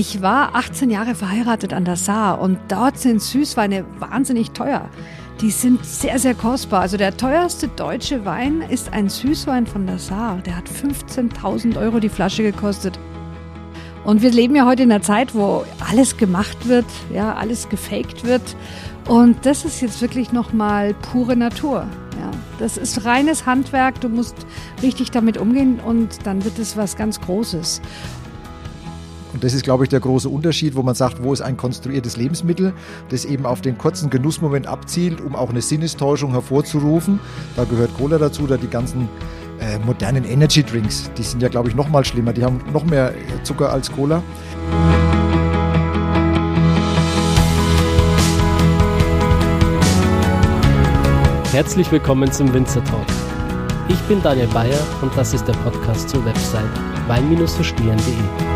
Ich war 18 Jahre verheiratet an der Saar und dort sind Süßweine wahnsinnig teuer. Die sind sehr, sehr kostbar. Also der teuerste deutsche Wein ist ein Süßwein von der Saar. Der hat 15.000 Euro die Flasche gekostet. Und wir leben ja heute in einer Zeit, wo alles gemacht wird, ja, alles gefaked wird. Und das ist jetzt wirklich nochmal pure Natur. Ja, das ist reines Handwerk. Du musst richtig damit umgehen und dann wird es was ganz Großes. Und das ist, glaube ich, der große Unterschied, wo man sagt, wo ist ein konstruiertes Lebensmittel, das eben auf den kurzen Genussmoment abzielt, um auch eine Sinnestäuschung hervorzurufen. Da gehört Cola dazu, da die ganzen äh, modernen Energy Drinks, die sind ja, glaube ich, noch mal schlimmer. Die haben noch mehr Zucker als Cola. Herzlich willkommen zum Winzer Talk. Ich bin Daniel Bayer und das ist der Podcast zur Website wein-verstehen.de.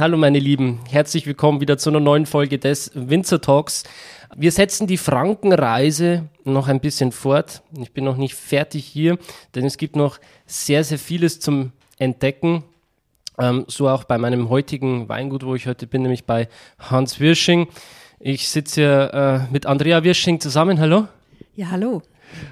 Hallo meine Lieben, herzlich willkommen wieder zu einer neuen Folge des Winzer Talks. Wir setzen die Frankenreise noch ein bisschen fort. Ich bin noch nicht fertig hier, denn es gibt noch sehr, sehr vieles zum Entdecken. Ähm, so auch bei meinem heutigen Weingut, wo ich heute bin, nämlich bei Hans Wirsching. Ich sitze hier äh, mit Andrea Wirsching zusammen. Hallo. Ja, hallo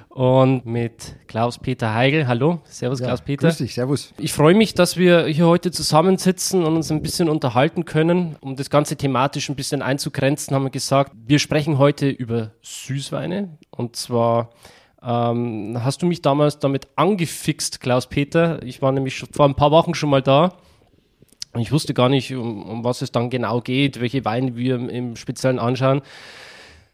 und mit Klaus-Peter Heigl. Hallo, Servus ja, Klaus-Peter. Grüß dich, Servus. Ich freue mich, dass wir hier heute zusammensitzen und uns ein bisschen unterhalten können. Um das Ganze thematisch ein bisschen einzugrenzen, haben wir gesagt, wir sprechen heute über Süßweine. Und zwar ähm, hast du mich damals damit angefixt, Klaus-Peter. Ich war nämlich vor ein paar Wochen schon mal da. Ich wusste gar nicht, um, um was es dann genau geht, welche Weine wir im Speziellen anschauen.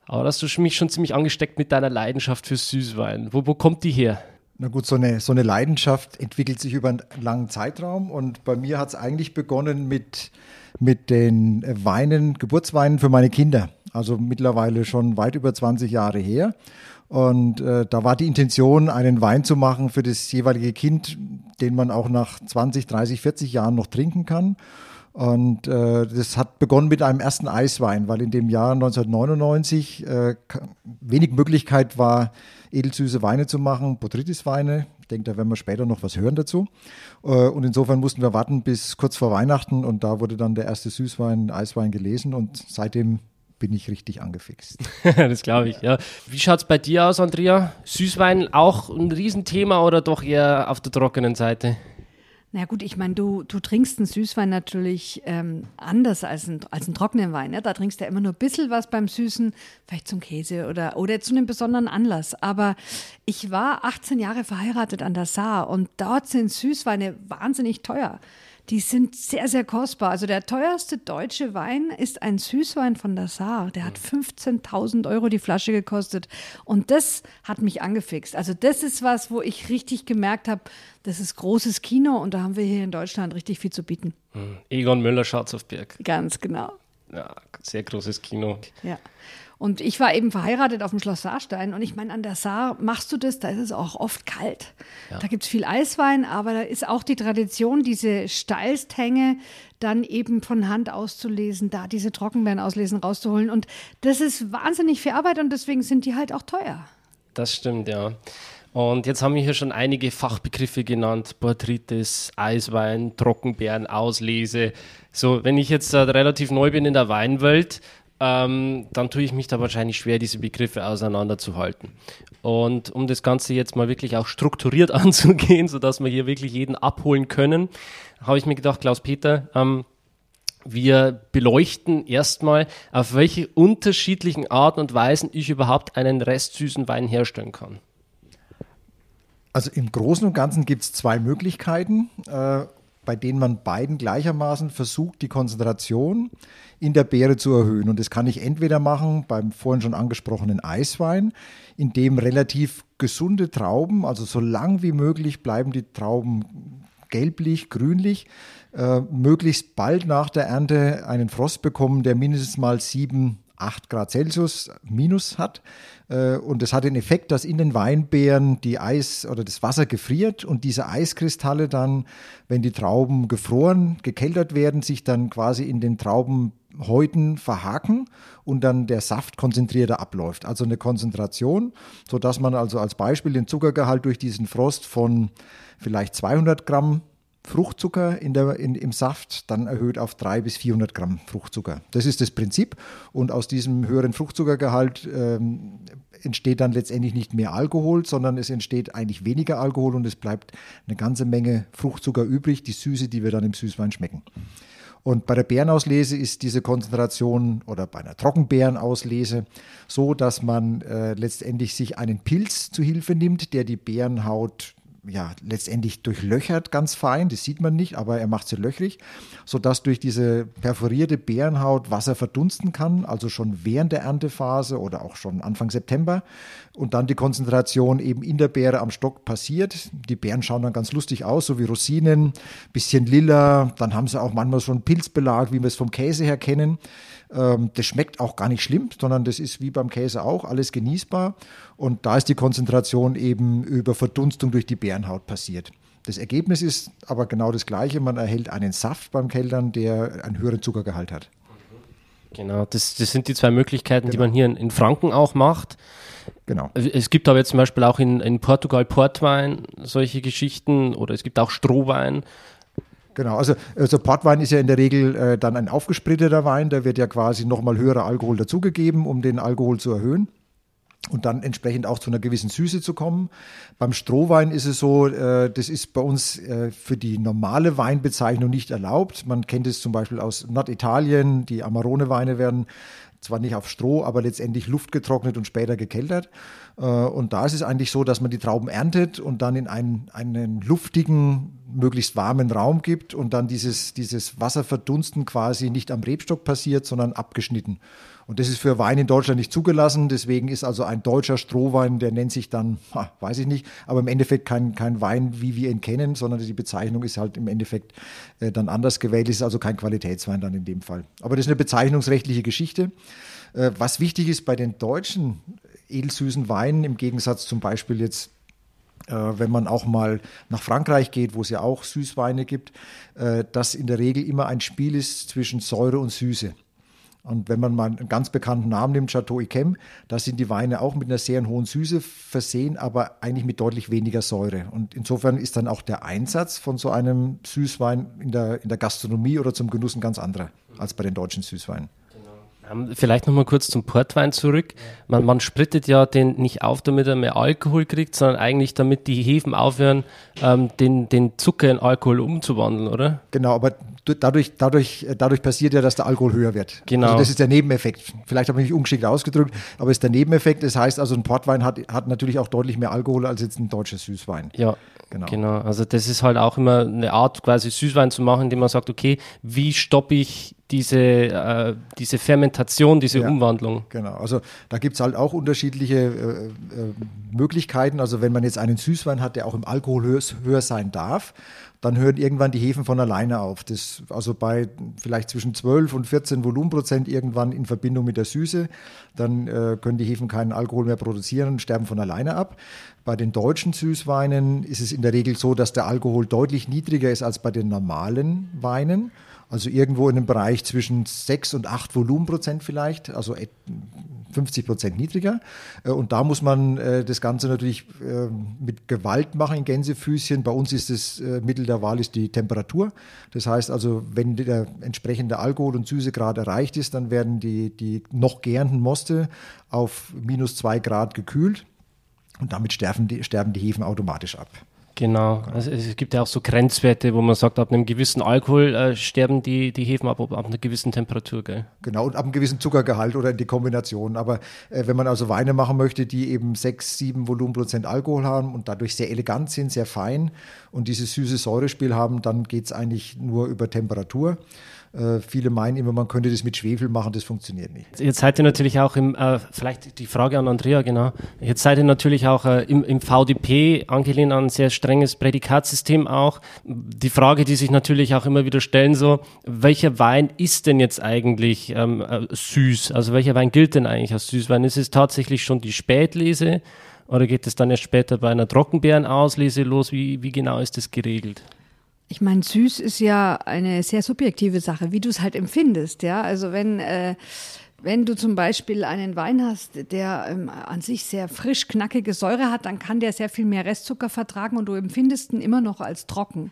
Aber hast du mich schon ziemlich angesteckt mit deiner Leidenschaft für Süßwein. Wo, wo kommt die her? Na gut, so eine, so eine Leidenschaft entwickelt sich über einen langen Zeitraum und bei mir hat es eigentlich begonnen mit, mit den Weinen, Geburtsweinen für meine Kinder. Also mittlerweile schon weit über 20 Jahre her. Und äh, da war die Intention, einen Wein zu machen für das jeweilige Kind, den man auch nach 20, 30, 40 Jahren noch trinken kann. Und äh, das hat begonnen mit einem ersten Eiswein, weil in dem Jahr 1999 äh, wenig Möglichkeit war, edelsüße Weine zu machen, Botrytis-Weine. Ich denke, da werden wir später noch was hören dazu. Äh, und insofern mussten wir warten bis kurz vor Weihnachten und da wurde dann der erste Süßwein, Eiswein gelesen und seitdem bin ich richtig angefixt. das glaube ich, ja. Wie schaut es bei dir aus, Andrea? Süßwein auch ein Riesenthema oder doch eher auf der trockenen Seite? Na gut, ich meine, du, du trinkst einen Süßwein natürlich ähm, anders als, ein, als einen trockenen Wein. Ja? Da trinkst du ja immer nur ein bisschen was beim Süßen, vielleicht zum Käse oder, oder zu einem besonderen Anlass. Aber ich war 18 Jahre verheiratet an der Saar und dort sind Süßweine wahnsinnig teuer die sind sehr, sehr kostbar. Also der teuerste deutsche Wein ist ein Süßwein von der Saar. Der hat 15.000 Euro die Flasche gekostet. Und das hat mich angefixt. Also das ist was, wo ich richtig gemerkt habe, das ist großes Kino und da haben wir hier in Deutschland richtig viel zu bieten. Hm. Egon Müller, Schatz auf Berg. Ganz genau. Ja, sehr großes Kino. Ja. Und ich war eben verheiratet auf dem Schloss Saarstein und ich meine, an der Saar machst du das, da ist es auch oft kalt. Ja. Da gibt es viel Eiswein, aber da ist auch die Tradition, diese Steilsthänge dann eben von Hand auszulesen, da diese Trockenbeeren auslesen, rauszuholen. Und das ist wahnsinnig viel Arbeit und deswegen sind die halt auch teuer. Das stimmt, ja. Und jetzt haben wir hier schon einige Fachbegriffe genannt: Botrytis, Eiswein, Trockenbeeren, Auslese. So, wenn ich jetzt äh, relativ neu bin in der Weinwelt, ähm, dann tue ich mich da wahrscheinlich schwer, diese Begriffe auseinanderzuhalten. Und um das Ganze jetzt mal wirklich auch strukturiert anzugehen, sodass wir hier wirklich jeden abholen können, habe ich mir gedacht, Klaus-Peter, ähm, wir beleuchten erstmal, auf welche unterschiedlichen Arten und Weisen ich überhaupt einen restsüßen Wein herstellen kann. Also im Großen und Ganzen gibt es zwei Möglichkeiten. Äh, bei denen man beiden gleichermaßen versucht, die Konzentration in der Beere zu erhöhen. Und das kann ich entweder machen beim vorhin schon angesprochenen Eiswein, in dem relativ gesunde Trauben, also so lang wie möglich bleiben die Trauben gelblich, grünlich, äh, möglichst bald nach der Ernte einen Frost bekommen, der mindestens mal sieben, 8 Grad Celsius minus hat. Äh, und das hat den Effekt, dass in den Weinbeeren die Eis oder das Wasser gefriert und diese Eiskristalle dann, wenn die Trauben gefroren, gekeltert werden, sich dann quasi in den Traubenhäuten verhaken und dann der Saft konzentrierter abläuft. Also eine Konzentration, sodass man also als Beispiel den Zuckergehalt durch diesen Frost von vielleicht 200 Gramm Fruchtzucker in der, in, im Saft dann erhöht auf 300 bis 400 Gramm Fruchtzucker. Das ist das Prinzip. Und aus diesem höheren Fruchtzuckergehalt ähm, entsteht dann letztendlich nicht mehr Alkohol, sondern es entsteht eigentlich weniger Alkohol und es bleibt eine ganze Menge Fruchtzucker übrig, die Süße, die wir dann im Süßwein schmecken. Und bei der Bärenauslese ist diese Konzentration oder bei einer Trockenbeerenauslese so, dass man äh, letztendlich sich einen Pilz zu Hilfe nimmt, der die Bärenhaut ja, letztendlich durchlöchert ganz fein, das sieht man nicht, aber er macht sie löchrig, sodass durch diese perforierte Bärenhaut Wasser verdunsten kann, also schon während der Erntephase oder auch schon Anfang September und dann die Konzentration eben in der Beere am Stock passiert. Die Beeren schauen dann ganz lustig aus, so wie Rosinen, bisschen lila, dann haben sie auch manchmal so einen Pilzbelag, wie wir es vom Käse her kennen. Ähm, das schmeckt auch gar nicht schlimm, sondern das ist wie beim Käse auch alles genießbar. Und da ist die Konzentration eben über Verdunstung durch die Bärenhaut passiert. Das Ergebnis ist aber genau das gleiche. Man erhält einen Saft beim Keltern, der einen höheren Zuckergehalt hat. Genau, das, das sind die zwei Möglichkeiten, genau. die man hier in, in, Franken auch macht. Genau. Es gibt aber jetzt zum Beispiel auch in, in Portugal Portwein solche Geschichten oder es gibt auch Strohwein. Genau, also, also Portwein ist ja in der Regel äh, dann ein aufgespritteter Wein, da wird ja quasi nochmal höherer Alkohol dazugegeben, um den Alkohol zu erhöhen und dann entsprechend auch zu einer gewissen Süße zu kommen. Beim Strohwein ist es so, äh, das ist bei uns äh, für die normale Weinbezeichnung nicht erlaubt. Man kennt es zum Beispiel aus Norditalien, die Amarone-Weine werden zwar nicht auf Stroh, aber letztendlich luftgetrocknet und später gekeltert. Äh, und da ist es eigentlich so, dass man die Trauben erntet und dann in einen, einen luftigen, möglichst warmen Raum gibt und dann dieses, dieses Wasserverdunsten quasi nicht am Rebstock passiert, sondern abgeschnitten. Und das ist für Wein in Deutschland nicht zugelassen. Deswegen ist also ein deutscher Strohwein, der nennt sich dann, ha, weiß ich nicht, aber im Endeffekt kein, kein Wein, wie wir ihn kennen, sondern die Bezeichnung ist halt im Endeffekt äh, dann anders gewählt. Es ist also kein Qualitätswein dann in dem Fall. Aber das ist eine bezeichnungsrechtliche Geschichte. Äh, was wichtig ist bei den deutschen edelsüßen Weinen, im Gegensatz zum Beispiel jetzt äh, wenn man auch mal nach Frankreich geht, wo es ja auch Süßweine gibt, äh, dass in der Regel immer ein Spiel ist zwischen Säure und Süße. Und wenn man mal einen ganz bekannten Namen nimmt, Chateau Yquem, da sind die Weine auch mit einer sehr hohen Süße versehen, aber eigentlich mit deutlich weniger Säure. Und insofern ist dann auch der Einsatz von so einem Süßwein in der, in der Gastronomie oder zum Genuss ein ganz anderer als bei den deutschen Süßweinen. Genau. Vielleicht nochmal kurz zum Portwein zurück. Man, man splittet ja den nicht auf, damit er mehr Alkohol kriegt, sondern eigentlich damit die Hefen aufhören, ähm, den, den Zucker in Alkohol umzuwandeln, oder? Genau, aber dadurch, dadurch, dadurch passiert ja, dass der Alkohol höher wird. Genau. Also das ist der Nebeneffekt. Vielleicht habe ich mich ungeschickt ausgedrückt, aber es ist der Nebeneffekt. Das heißt also, ein Portwein hat, hat natürlich auch deutlich mehr Alkohol als jetzt ein deutscher Süßwein. Ja, genau. genau. Also das ist halt auch immer eine Art, quasi Süßwein zu machen, indem man sagt, okay, wie stoppe ich diese, äh, diese Fermentation, diese ja, Umwandlung. Genau, also da gibt es halt auch unterschiedliche äh, äh, Möglichkeiten. Also wenn man jetzt einen Süßwein hat, der auch im Alkohol höher, höher sein darf, dann hören irgendwann die Hefen von alleine auf. Das, also bei vielleicht zwischen 12 und 14 Volumenprozent irgendwann in Verbindung mit der Süße, dann äh, können die Hefen keinen Alkohol mehr produzieren und sterben von alleine ab. Bei den deutschen Süßweinen ist es in der Regel so, dass der Alkohol deutlich niedriger ist als bei den normalen Weinen. Also irgendwo in einem Bereich zwischen 6 und 8 Volumenprozent vielleicht, also 50 Prozent niedriger. Äh, und da muss man äh, das Ganze natürlich äh, mit Gewalt machen in Gänsefüßchen. Bei uns ist das Mittel der Wahl ist die Temperatur. Das heißt also, wenn der entsprechende Alkohol- und Süßegrad erreicht ist, dann werden die, die noch gärenden Moste auf minus 2 Grad gekühlt. Und damit sterben die, sterben die Hefen automatisch ab. Genau. Also es gibt ja auch so Grenzwerte, wo man sagt, ab einem gewissen Alkohol äh, sterben die, die Hefen ab, ab einer gewissen Temperatur, gell? Genau, und ab einem gewissen Zuckergehalt oder in die Kombination. Aber äh, wenn man also Weine machen möchte, die eben 6, 7 Volumenprozent Alkohol haben und dadurch sehr elegant sind, sehr fein und dieses süße Säurespiel haben, dann geht es eigentlich nur über Temperatur. Äh, viele meinen immer, man könnte das mit Schwefel machen, das funktioniert nicht. Jetzt seid ihr natürlich auch im, äh, vielleicht die Frage an Andrea, genau. Jetzt seid ihr natürlich auch äh, im, im VDP angelehnt an ein sehr strenges Prädikatsystem auch. Die Frage, die sich natürlich auch immer wieder stellen, so, welcher Wein ist denn jetzt eigentlich ähm, äh, süß? Also welcher Wein gilt denn eigentlich als Süßwein? Ist es tatsächlich schon die Spätlese? Oder geht es dann erst später bei einer Trockenbeerenauslese los? Wie, wie genau ist das geregelt? Ich meine, süß ist ja eine sehr subjektive Sache, wie du es halt empfindest, ja. Also wenn, äh, wenn du zum Beispiel einen Wein hast, der ähm, an sich sehr frisch, knackige Säure hat, dann kann der sehr viel mehr Restzucker vertragen und du empfindest ihn immer noch als trocken.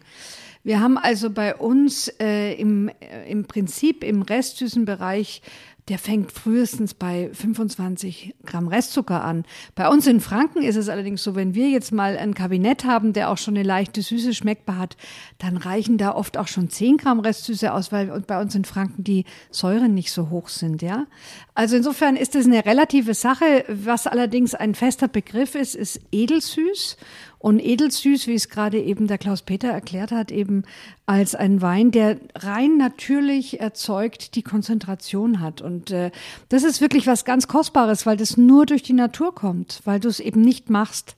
Wir haben also bei uns äh, im, äh, im Prinzip im restsüßen Bereich der fängt frühestens bei 25 Gramm Restzucker an. Bei uns in Franken ist es allerdings so, wenn wir jetzt mal ein Kabinett haben, der auch schon eine leichte Süße schmeckbar hat, dann reichen da oft auch schon 10 Gramm Restsüße aus, weil bei uns in Franken die Säuren nicht so hoch sind, ja. Also insofern ist es eine relative Sache. Was allerdings ein fester Begriff ist, ist edelsüß. Und edelsüß, wie es gerade eben der Klaus-Peter erklärt hat, eben als ein Wein, der rein natürlich erzeugt, die Konzentration hat. Und äh, das ist wirklich was ganz Kostbares, weil das nur durch die Natur kommt, weil du es eben nicht machst.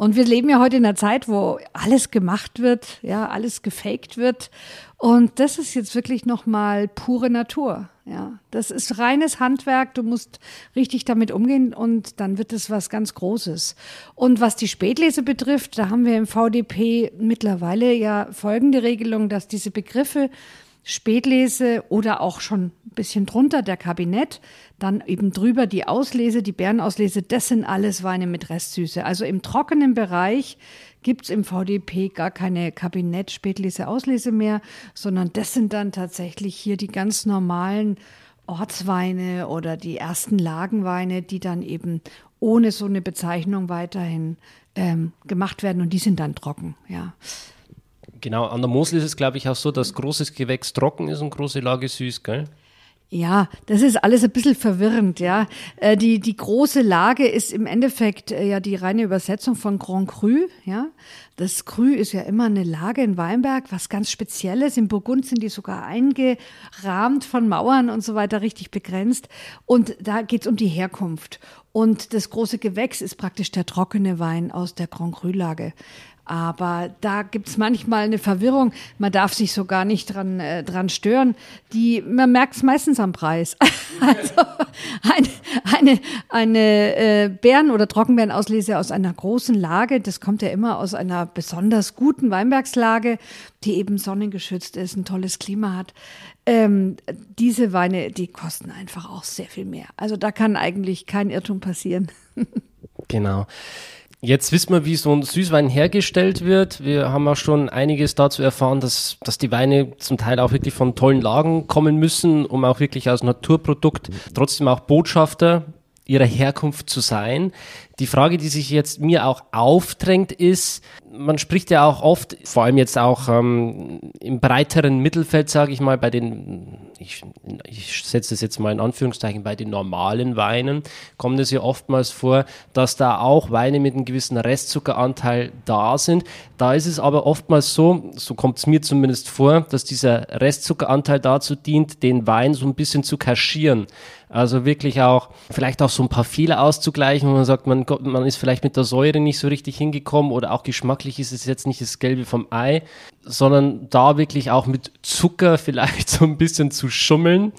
Und wir leben ja heute in einer Zeit, wo alles gemacht wird, ja, alles gefaked wird. Und das ist jetzt wirklich nochmal pure Natur. Ja, das ist reines Handwerk. Du musst richtig damit umgehen und dann wird es was ganz Großes. Und was die Spätlese betrifft, da haben wir im VDP mittlerweile ja folgende Regelung, dass diese Begriffe Spätlese oder auch schon ein bisschen drunter der Kabinett, dann eben drüber die Auslese, die Bärenauslese, das sind alles Weine mit Restsüße. Also im trockenen Bereich gibt es im VDP gar keine Kabinett, Spätlese, Auslese mehr, sondern das sind dann tatsächlich hier die ganz normalen Ortsweine oder die ersten Lagenweine, die dann eben ohne so eine Bezeichnung weiterhin ähm, gemacht werden und die sind dann trocken, ja. Genau, an der Mosel ist es, glaube ich, auch so, dass großes Gewächs trocken ist und große Lage süß, gell? Ja, das ist alles ein bisschen verwirrend, ja. Äh, die, die große Lage ist im Endeffekt äh, ja die reine Übersetzung von Grand Cru, ja. Das Cru ist ja immer eine Lage in Weinberg, was ganz Spezielles. In Burgund sind die sogar eingerahmt von Mauern und so weiter, richtig begrenzt. Und da geht's um die Herkunft. Und das große Gewächs ist praktisch der trockene Wein aus der Grand Cru-Lage. Aber da gibt's manchmal eine Verwirrung. Man darf sich so gar nicht dran, äh, dran stören. Die, man merkt's meistens am Preis. also eine, eine, eine äh, Bären- oder Trockenbeerenauslese aus einer großen Lage, das kommt ja immer aus einer besonders guten Weinbergslage, die eben sonnengeschützt ist, ein tolles Klima hat. Ähm, diese Weine, die kosten einfach auch sehr viel mehr. Also da kann eigentlich kein Irrtum passieren. genau. Jetzt wissen wir, wie so ein Süßwein hergestellt wird. Wir haben auch schon einiges dazu erfahren, dass, dass die Weine zum Teil auch wirklich von tollen Lagen kommen müssen, um auch wirklich als Naturprodukt trotzdem auch Botschafter ihrer Herkunft zu sein. Die Frage, die sich jetzt mir auch aufdrängt, ist, man spricht ja auch oft, vor allem jetzt auch ähm, im breiteren Mittelfeld, sage ich mal, bei den, ich, ich setze das jetzt mal in Anführungszeichen, bei den normalen Weinen, kommt es ja oftmals vor, dass da auch Weine mit einem gewissen Restzuckeranteil da sind. Da ist es aber oftmals so, so kommt es mir zumindest vor, dass dieser Restzuckeranteil dazu dient, den Wein so ein bisschen zu kaschieren. Also wirklich auch, vielleicht auch so ein paar Fehler auszugleichen, wo man sagt, man, man ist vielleicht mit der Säure nicht so richtig hingekommen oder auch geschmacklich ist es jetzt nicht das Gelbe vom Ei, sondern da wirklich auch mit Zucker vielleicht so ein bisschen zu schummeln.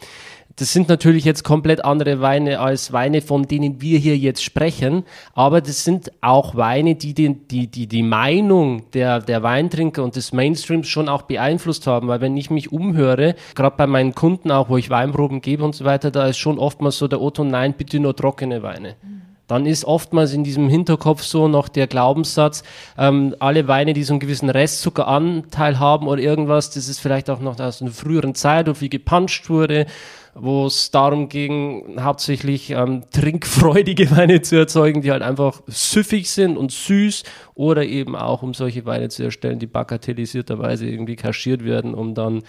Das sind natürlich jetzt komplett andere Weine als Weine, von denen wir hier jetzt sprechen, aber das sind auch Weine, die den, die, die, die Meinung der, der Weintrinker und des Mainstreams schon auch beeinflusst haben, weil wenn ich mich umhöre, gerade bei meinen Kunden auch, wo ich Weinproben gebe und so weiter, da ist schon oftmals so der Otto, nein, bitte nur trockene Weine. Dann ist oftmals in diesem Hinterkopf so noch der Glaubenssatz, ähm, alle Weine, die so einen gewissen Restzuckeranteil haben oder irgendwas, das ist vielleicht auch noch aus einer früheren Zeit, wo viel gepanscht wurde wo es darum ging, hauptsächlich ähm, trinkfreudige Weine zu erzeugen, die halt einfach süffig sind und süß oder eben auch um solche Weine zu erstellen, die bagatellisierterweise irgendwie kaschiert werden, um dann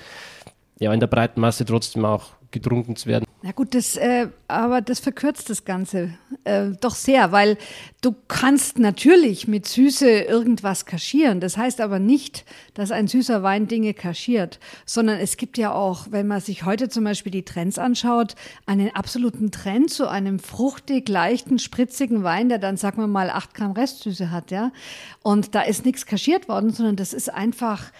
ja in der breiten Masse trotzdem auch getrunken zu werden. Na gut, das, äh, aber das verkürzt das Ganze äh, doch sehr, weil du kannst natürlich mit Süße irgendwas kaschieren. Das heißt aber nicht, dass ein süßer Wein Dinge kaschiert, sondern es gibt ja auch, wenn man sich heute zum Beispiel die Trends anschaut, einen absoluten Trend zu einem fruchtig, leichten, spritzigen Wein, der dann, sagen wir mal, acht Gramm Restsüße hat, ja. Und da ist nichts kaschiert worden, sondern das ist einfach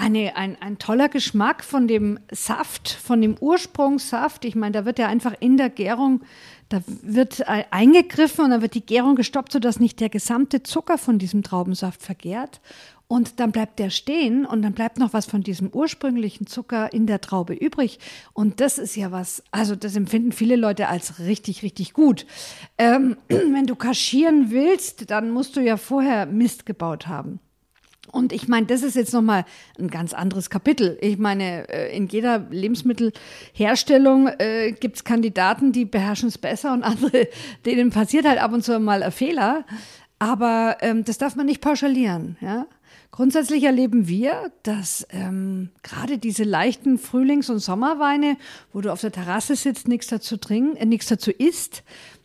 eine, ein, ein toller Geschmack von dem Saft, von dem Ursprungssaft. Ich meine, da wird ja einfach in der Gärung, da wird äh, eingegriffen und dann wird die Gärung gestoppt, sodass nicht der gesamte Zucker von diesem Traubensaft vergärt. Und dann bleibt der stehen und dann bleibt noch was von diesem ursprünglichen Zucker in der Traube übrig. Und das ist ja was, also das empfinden viele Leute als richtig, richtig gut. Ähm, wenn du kaschieren willst, dann musst du ja vorher Mist gebaut haben. Und ich meine, das ist jetzt nochmal ein ganz anderes Kapitel. Ich meine, äh, in jeder Lebensmittelherstellung äh, gibt es Kandidaten, die beherrschen es besser und andere, denen passiert halt ab und zu mal ein Fehler. Aber ähm, das darf man nicht pauschalieren. Ja? Grundsätzlich erleben wir, dass ähm, gerade diese leichten Frühlings- und Sommerweine, wo du auf der Terrasse sitzt, nichts dazu trinken, äh, nichts dazu isst,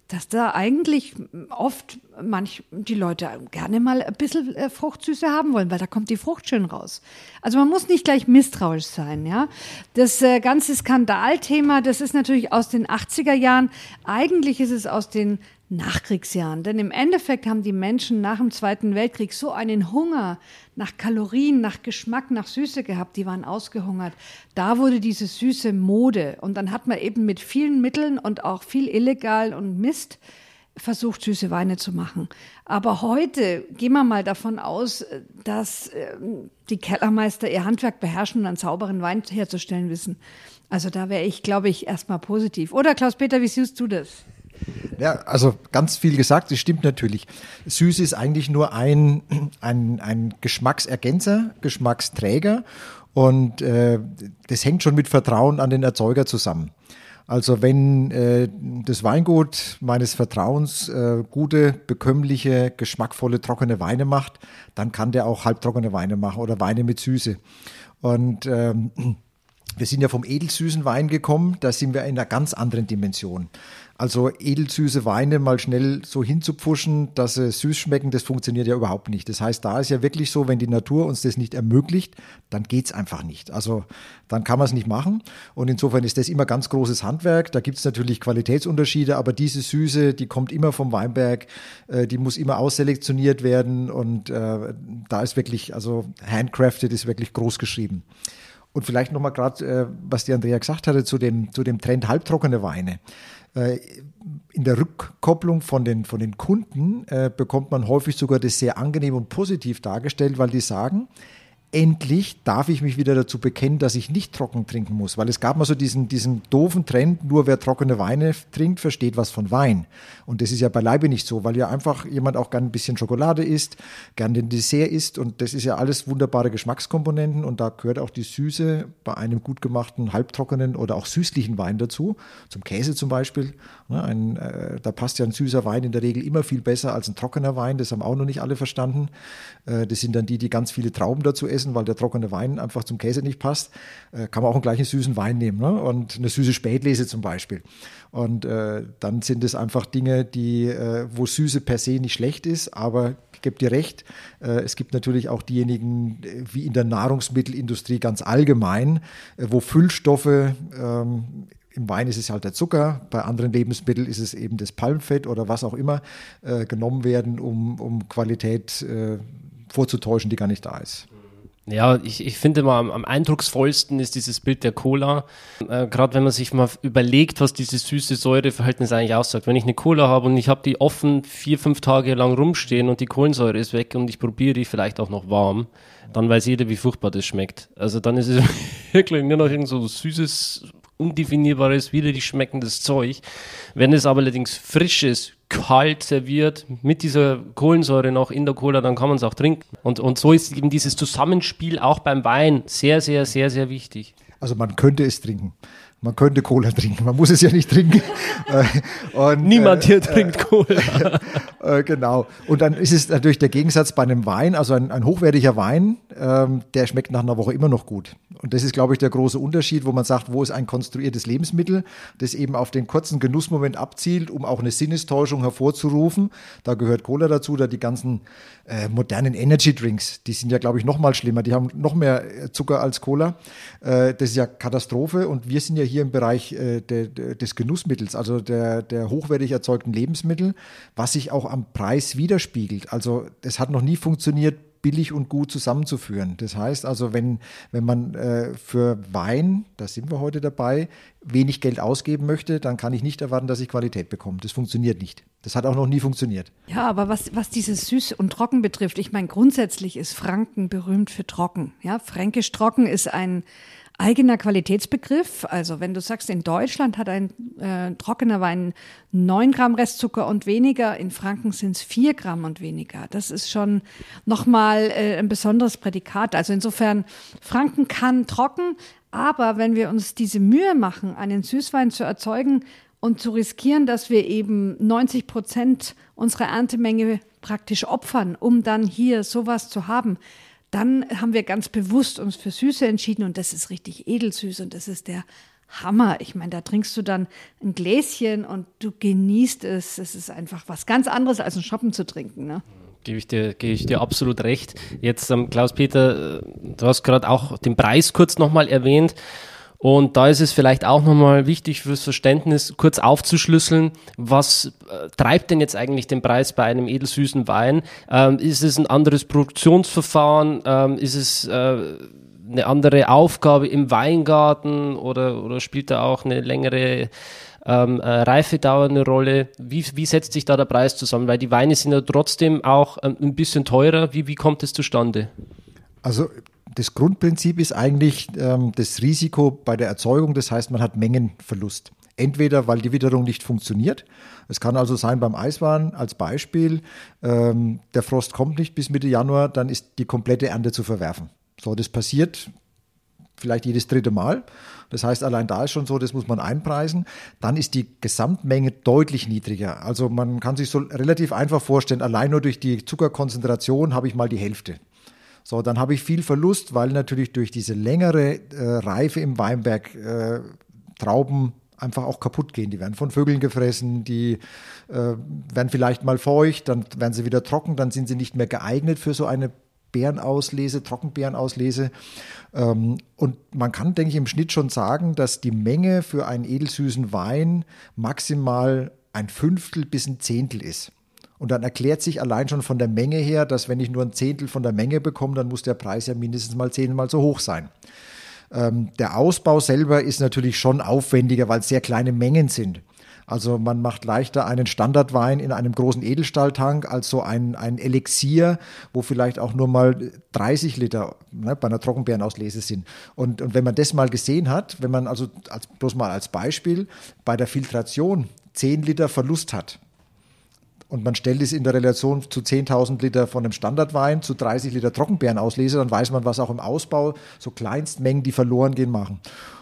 dass da eigentlich oft manch die Leute gerne mal ein bisschen äh, Fruchtsüße haben wollen, weil da kommt die Frucht schön raus. Also man muss nicht gleich misstrauisch sein, ja. Das äh, ganze Skandalthema, das ist natürlich aus den 80er Jahren. Eigentlich ist es aus den Nachkriegsjahren. Denn im Endeffekt haben die Menschen nach dem Zweiten Weltkrieg so einen Hunger nach Kalorien, nach Geschmack, nach Süße gehabt, die waren ausgehungert. Da wurde diese Süße Mode. Und dann hat man eben mit vielen Mitteln und auch viel illegal und Mist versucht, süße Weine zu machen. Aber heute gehen wir mal davon aus, dass ähm, die Kellermeister ihr Handwerk beherrschen und einen sauberen Wein herzustellen wissen. Also da wäre ich, glaube ich, erstmal positiv. Oder Klaus-Peter, wie siehst du das? Ja, also ganz viel gesagt, das stimmt natürlich. Süße ist eigentlich nur ein, ein, ein Geschmacksergänzer, Geschmacksträger und äh, das hängt schon mit Vertrauen an den Erzeuger zusammen. Also wenn äh, das Weingut meines Vertrauens äh, gute, bekömmliche, geschmackvolle, trockene Weine macht, dann kann der auch halbtrockene Weine machen oder Weine mit Süße. Und ähm, wir sind ja vom edelsüßen Wein gekommen, da sind wir in einer ganz anderen Dimension. Also edelsüße Weine mal schnell so hinzupfuschen, dass sie süß schmecken, das funktioniert ja überhaupt nicht. Das heißt, da ist ja wirklich so, wenn die Natur uns das nicht ermöglicht, dann geht's einfach nicht. Also dann kann man es nicht machen. Und insofern ist das immer ganz großes Handwerk. Da gibt's natürlich Qualitätsunterschiede, aber diese Süße, die kommt immer vom Weinberg, äh, die muss immer ausselektioniert werden. Und äh, da ist wirklich, also handcrafted ist wirklich groß geschrieben. Und vielleicht nochmal gerade, äh, was die Andrea gesagt hatte, zu dem, zu dem Trend halbtrockene Weine. Äh, in der Rückkopplung von den, von den Kunden äh, bekommt man häufig sogar das sehr angenehm und positiv dargestellt, weil die sagen, endlich darf ich mich wieder dazu bekennen, dass ich nicht trocken trinken muss. Weil es gab mal so diesen, diesen doofen Trend, nur wer trockene Weine trinkt, versteht was von Wein. Und das ist ja beileibe nicht so, weil ja einfach jemand auch gern ein bisschen Schokolade isst, gern den Dessert isst. Und das ist ja alles wunderbare Geschmackskomponenten. Und da gehört auch die Süße bei einem gut gemachten, halbtrockenen oder auch süßlichen Wein dazu. Zum Käse zum Beispiel. Ne, ein, äh, da passt ja ein süßer Wein in der Regel immer viel besser als ein trockener Wein. Das haben auch noch nicht alle verstanden. Äh, das sind dann die, die ganz viele Trauben dazu essen essen, weil der trockene Wein einfach zum Käse nicht passt, äh, kann man auch einen gleichen süßen Wein nehmen ne? und eine süße Spätlese zum Beispiel. Und äh, dann sind es einfach Dinge, die, äh, wo Süße per se nicht schlecht ist, aber ich gebe dir recht, äh, es gibt natürlich auch diejenigen, äh, wie in der Nahrungsmittelindustrie ganz allgemein, äh, wo Füllstoffe ähm, im Wein ist es halt der Zucker, bei anderen Lebensmitteln ist es eben das Palmfett oder was auch immer äh, genommen werden, um, um Qualität äh, vorzutäuschen, die gar nicht da ist. Ja, ich, ich finde mal am, am eindrucksvollsten ist dieses Bild der Cola. Äh, Gerade wenn man sich mal überlegt, was dieses süße Säureverhältnis eigentlich aussagt. Wenn ich eine Cola habe und ich habe die offen vier, fünf Tage lang rumstehen und die Kohlensäure ist weg und ich probiere die vielleicht auch noch warm, dann weiß jeder, wie furchtbar das schmeckt. Also dann ist es wirklich nur noch irgend so süßes, undefinierbares, widerlich schmeckendes Zeug. Wenn es aber allerdings frisch ist, kalt serviert, mit dieser Kohlensäure noch in der Cola, dann kann man es auch trinken. Und, und so ist eben dieses Zusammenspiel auch beim Wein sehr, sehr, sehr, sehr wichtig. Also man könnte es trinken. Man könnte Cola trinken, man muss es ja nicht trinken. Äh, und, Niemand hier äh, trinkt Cola. Äh, genau. Und dann ist es natürlich der Gegensatz bei einem Wein, also ein, ein hochwertiger Wein, ähm, der schmeckt nach einer Woche immer noch gut. Und das ist, glaube ich, der große Unterschied, wo man sagt, wo ist ein konstruiertes Lebensmittel, das eben auf den kurzen Genussmoment abzielt, um auch eine Sinnestäuschung hervorzurufen. Da gehört Cola dazu, da die ganzen äh, modernen Energy Drinks, die sind ja, glaube ich, noch mal schlimmer. Die haben noch mehr Zucker als Cola. Äh, das ist ja Katastrophe. Und wir sind ja hier im Bereich äh, de, de, des Genussmittels, also der, der hochwertig erzeugten Lebensmittel, was sich auch am Preis widerspiegelt. Also das hat noch nie funktioniert, billig und gut zusammenzuführen. Das heißt also, wenn, wenn man äh, für Wein, da sind wir heute dabei, wenig Geld ausgeben möchte, dann kann ich nicht erwarten, dass ich Qualität bekomme. Das funktioniert nicht. Das hat auch noch nie funktioniert. Ja, aber was, was dieses Süß und Trocken betrifft, ich meine, grundsätzlich ist Franken berühmt für Trocken. Ja, Fränkisch Trocken ist ein eigener Qualitätsbegriff. Also wenn du sagst, in Deutschland hat ein äh, trockener Wein 9 Gramm Restzucker und weniger, in Franken sind es 4 Gramm und weniger. Das ist schon nochmal äh, ein besonderes Prädikat. Also insofern, Franken kann trocken, aber wenn wir uns diese Mühe machen, einen Süßwein zu erzeugen und zu riskieren, dass wir eben 90 Prozent unserer Erntemenge praktisch opfern, um dann hier sowas zu haben, dann haben wir ganz bewusst uns für Süße entschieden und das ist richtig edelsüß und das ist der Hammer. Ich meine, da trinkst du dann ein Gläschen und du genießt es. Es ist einfach was ganz anderes als ein Shoppen zu trinken. Ne? Gebe ich, dir, gebe ich dir absolut recht. Jetzt, ähm, Klaus-Peter, äh, du hast gerade auch den Preis kurz nochmal erwähnt. Und da ist es vielleicht auch nochmal wichtig fürs Verständnis, kurz aufzuschlüsseln, was äh, treibt denn jetzt eigentlich den Preis bei einem edelsüßen Wein? Ähm, ist es ein anderes Produktionsverfahren? Ähm, ist es äh, eine andere Aufgabe im Weingarten oder, oder spielt da auch eine längere ähm, äh, Reifedauer eine Rolle? Wie, wie setzt sich da der Preis zusammen? Weil die Weine sind ja trotzdem auch ähm, ein bisschen teurer. Wie, wie kommt es zustande? Also das Grundprinzip ist eigentlich ähm, das Risiko bei der Erzeugung, das heißt, man hat Mengenverlust. Entweder weil die Witterung nicht funktioniert. Es kann also sein beim Eiswahn als Beispiel, ähm, der Frost kommt nicht bis Mitte Januar, dann ist die komplette Ernte zu verwerfen. So, das passiert vielleicht jedes dritte Mal. Das heißt, allein da ist schon so, das muss man einpreisen. Dann ist die Gesamtmenge deutlich niedriger. Also man kann sich so relativ einfach vorstellen, allein nur durch die Zuckerkonzentration habe ich mal die Hälfte. So, dann habe ich viel Verlust, weil natürlich durch diese längere äh, Reife im Weinberg äh, Trauben einfach auch kaputt gehen. Die werden von Vögeln gefressen, die äh, werden vielleicht mal feucht, dann werden sie wieder trocken, dann sind sie nicht mehr geeignet für so eine Beerenauslese, Trockenbeerenauslese. Ähm, und man kann, denke ich, im Schnitt schon sagen, dass die Menge für einen edelsüßen Wein maximal ein Fünftel bis ein Zehntel ist. Und dann erklärt sich allein schon von der Menge her, dass wenn ich nur ein Zehntel von der Menge bekomme, dann muss der Preis ja mindestens mal zehnmal so hoch sein. Ähm, der Ausbau selber ist natürlich schon aufwendiger, weil es sehr kleine Mengen sind. Also man macht leichter einen Standardwein in einem großen Edelstahltank als so ein, ein Elixier, wo vielleicht auch nur mal 30 Liter ne, bei einer Trockenbeerenauslese sind. Und, und wenn man das mal gesehen hat, wenn man also als, bloß mal als Beispiel bei der Filtration 10 Liter Verlust hat, und man stellt es in der Relation zu 10.000 Liter von einem Standardwein zu 30 Liter Trockenbeerenauslese, dann weiß man, was auch im Ausbau so Kleinstmengen, die verloren gehen, machen.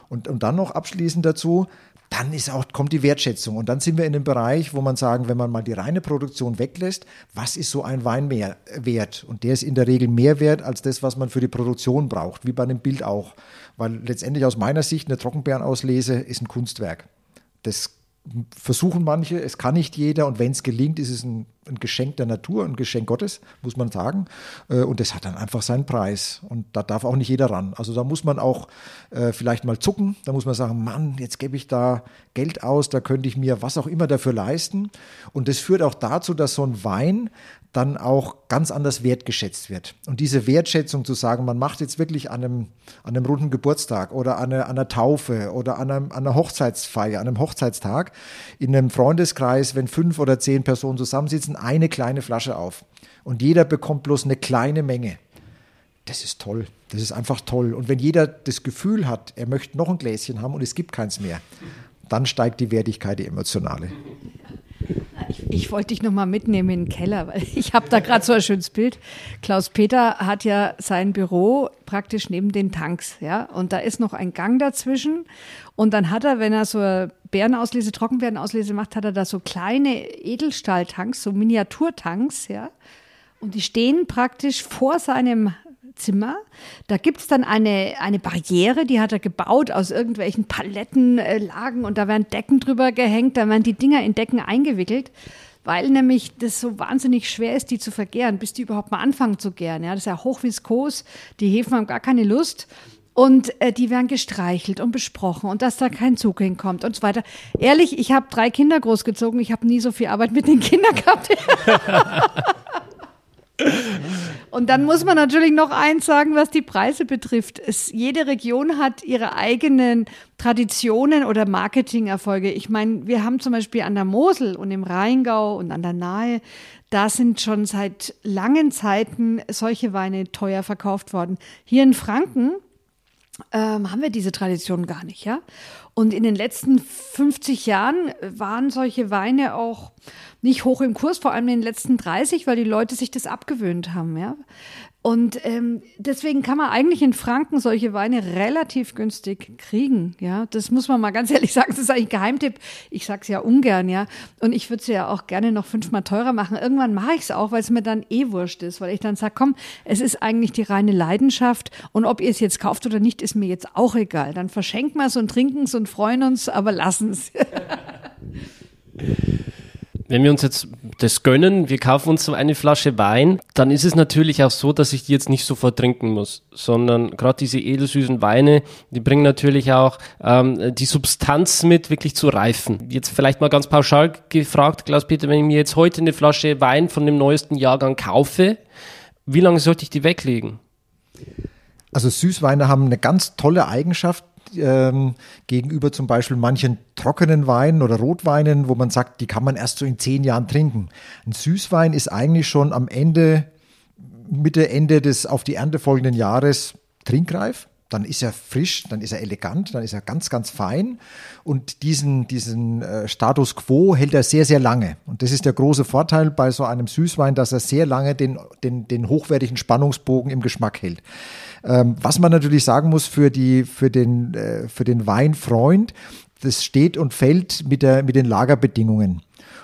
Und, und dann noch abschließend dazu, dann ist auch, kommt die Wertschätzung. Und dann sind wir in dem Bereich, wo man sagen, wenn man mal die reine Produktion weglässt, was ist so ein Wein mehr wert? Und der ist in der Regel mehr wert als das, was man für die Produktion braucht, wie bei einem Bild auch. Weil letztendlich aus meiner Sicht eine Trockenbeerenauslese ist ein Kunstwerk. Das versuchen manche, es kann nicht jeder und wenn es gelingt, ist es ein, ein, Geschenk der Natur, ein Geschenk Gottes, muss man sagen. Äh, und das hat dann einfach seinen Preis und da darf auch nicht jeder ran. Also da muss man auch äh, vielleicht mal zucken, da muss man sagen, Mann, jetzt gebe ich da Geld aus, da könnte ich mir was auch immer dafür leisten. Und das führt auch dazu, dass so ein Wein dann auch ganz anders wertgeschätzt wird. Und diese Wertschätzung zu sagen, man macht jetzt wirklich an einem, an einem runden Geburtstag oder an einer, an einer Taufe oder an, einem, an einer Hochzeitsfeier, an einem Hochzeitstag in einem Freundeskreis, wenn fünf oder zehn Personen zusammensitzen, eine kleine Flasche auf. Und jeder bekommt bloß eine kleine Menge. Das ist toll. Das ist einfach toll. Und wenn jeder das Gefühl hat, er möchte noch ein Gläschen haben und es gibt keins mehr, dann steigt die Wertigkeit, die emotionale. Ich, Ich wollte dich nochmal mitnehmen in den Keller, weil ich habe da gerade so ein schönes Bild. Klaus Peter hat ja sein Büro praktisch neben den Tanks, ja, und da ist noch ein Gang dazwischen. Und dann hat er, wenn er so Bärenauslese, Trockenbeerenauslese macht, hat er da so kleine Edelstahltanks, so Miniaturtanks, ja. Und die stehen praktisch vor seinem Zimmer. Da gibt es dann eine, eine Barriere, die hat er gebaut aus irgendwelchen Palettenlagen und da werden Decken drüber gehängt, da werden die Dinger in Decken eingewickelt, weil nämlich das so wahnsinnig schwer ist, die zu vergären, bis die überhaupt mal anfangen zu gären. Ja, das ist ja hochviskos, die Hefen haben gar keine Lust. Und äh, die werden gestreichelt und besprochen und dass da kein Zug hinkommt und so weiter. Ehrlich, ich habe drei Kinder großgezogen. Ich habe nie so viel Arbeit mit den Kindern gehabt. Und dann muss man natürlich noch eins sagen, was die Preise betrifft. Es, jede Region hat ihre eigenen Traditionen oder Marketingerfolge. Ich meine, wir haben zum Beispiel an der Mosel und im Rheingau und an der Nahe, da sind schon seit langen Zeiten solche Weine teuer verkauft worden. Hier in Franken ähm, haben wir diese Tradition gar nicht, ja. Und in den letzten 50 Jahren waren solche Weine auch nicht hoch im Kurs, vor allem in den letzten 30, weil die Leute sich das abgewöhnt haben, ja. Und ähm, deswegen kann man eigentlich in Franken solche Weine relativ günstig kriegen. Ja, das muss man mal ganz ehrlich sagen. Das ist eigentlich ein Geheimtipp. Ich sag's ja ungern, ja. Und ich würde es ja auch gerne noch fünfmal teurer machen. Irgendwann mache ich es auch, weil es mir dann eh wurscht ist, weil ich dann sage, komm, es ist eigentlich die reine Leidenschaft und ob ihr es jetzt kauft oder nicht, ist mir jetzt auch egal. Dann verschenken wir es und trinken es und freuen uns, aber lassen es. wenn wir uns jetzt das gönnen, wir kaufen uns so eine Flasche Wein, dann ist es natürlich auch so, dass ich die jetzt nicht sofort trinken muss, sondern gerade diese edelsüßen Weine, die bringen natürlich auch ähm, die Substanz mit, wirklich zu reifen. Jetzt vielleicht mal ganz pauschal gefragt, Klaus-Peter, wenn ich mir jetzt heute eine Flasche Wein von dem neuesten Jahrgang kaufe, wie lange sollte ich die weglegen? Also Süßweine haben eine ganz tolle Eigenschaft, ähm, gegenüber zum Beispiel manchen trockenen Weinen oder Rotweinen, wo man sagt, die kann man erst so in zehn Jahren trinken. Ein Süßwein ist eigentlich schon am Ende, Mitte, Ende des auf die Ernte folgenden Jahres trinkreif dann ist er frisch, dann ist er elegant, dann ist er ganz, ganz fein. Und diesen, diesen äh, Status quo hält er sehr, sehr lange. Und das ist der große Vorteil bei so einem Süßwein, dass er sehr lange den, den, den hochwertigen Spannungsbogen im Geschmack hält. Ähm, was man natürlich sagen muss für, die, für, den, äh, für den Weinfreund, das steht und fällt mit, der, mit den Lagerbedingungen.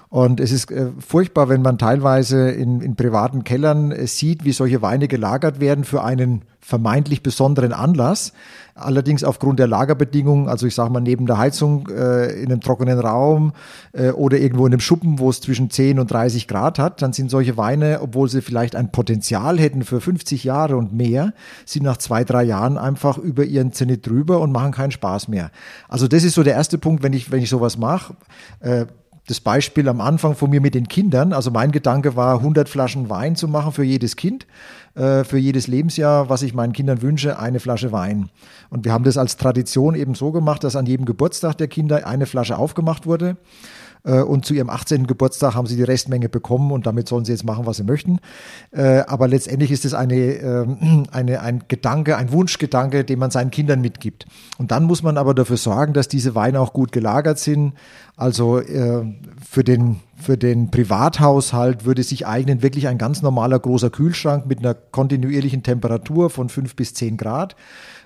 Und es ist äh, furchtbar, wenn man teilweise in, in privaten Kellern äh, sieht, wie solche Weine gelagert werden für einen vermeintlich besonderen Anlass. Allerdings aufgrund der Lagerbedingungen, also ich sage mal neben der Heizung äh, in einem trockenen Raum äh, oder irgendwo in einem Schuppen, wo es zwischen 10 und 30 Grad hat, dann sind solche Weine, obwohl sie vielleicht ein Potenzial hätten für 50 Jahre und mehr, sind nach zwei, drei Jahren einfach über ihren Zenit drüber und machen keinen Spaß mehr. Also das ist so der erste Punkt, wenn ich, wenn ich sowas mache. Das Beispiel am Anfang von mir mit den Kindern. Also mein Gedanke war, 100 Flaschen Wein zu machen für jedes Kind, äh, für jedes Lebensjahr, was ich meinen Kindern wünsche, eine Flasche Wein. Und wir haben das als Tradition eben so gemacht, dass an jedem Geburtstag der Kinder eine Flasche aufgemacht wurde. Äh, und zu ihrem 18. Geburtstag haben sie die Restmenge bekommen und damit sollen sie jetzt machen, was sie möchten. Äh, aber letztendlich ist es eine, ähm, eine, ein Gedanke, ein Wunschgedanke, den man seinen Kindern mitgibt. Und dann muss man aber dafür sorgen, dass diese Weine auch gut gelagert sind. Also äh, für den, für den Privathaushalt würde sich eignen wirklich ein ganz normaler großer Kühlschrank mit einer kontinuierlichen Temperatur von fünf bis zehn Grad.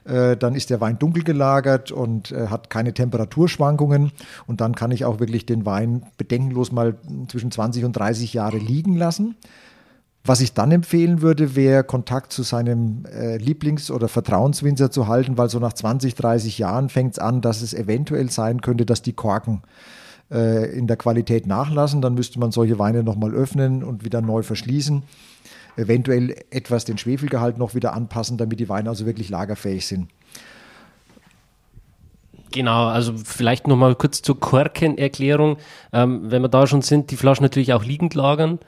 Äh, dann ist der Wein dunkel gelagert und äh, hat keine Temperaturschwankungen. Und dann kann ich auch wirklich den Wein bedenkenlos mal zwischen 20 und 30 Jahre liegen lassen. Was ich dann empfehlen würde, wäre Kontakt zu seinem äh, Lieblings- oder Vertrauenswinzer zu halten, weil so nach 20, 30 Jahren fängt es an, dass es eventuell sein könnte, dass die Korken äh, in der Qualität nachlassen. Dann müsste man solche Weine nochmal öffnen und wieder neu verschließen eventuell etwas den Schwefelgehalt noch wieder anpassen, damit die Weine also wirklich lagerfähig sind. Genau, also vielleicht nochmal kurz zur Korkenerklärung. Ähm, wenn wir da schon sind, die Flaschen natürlich auch liegend lagern.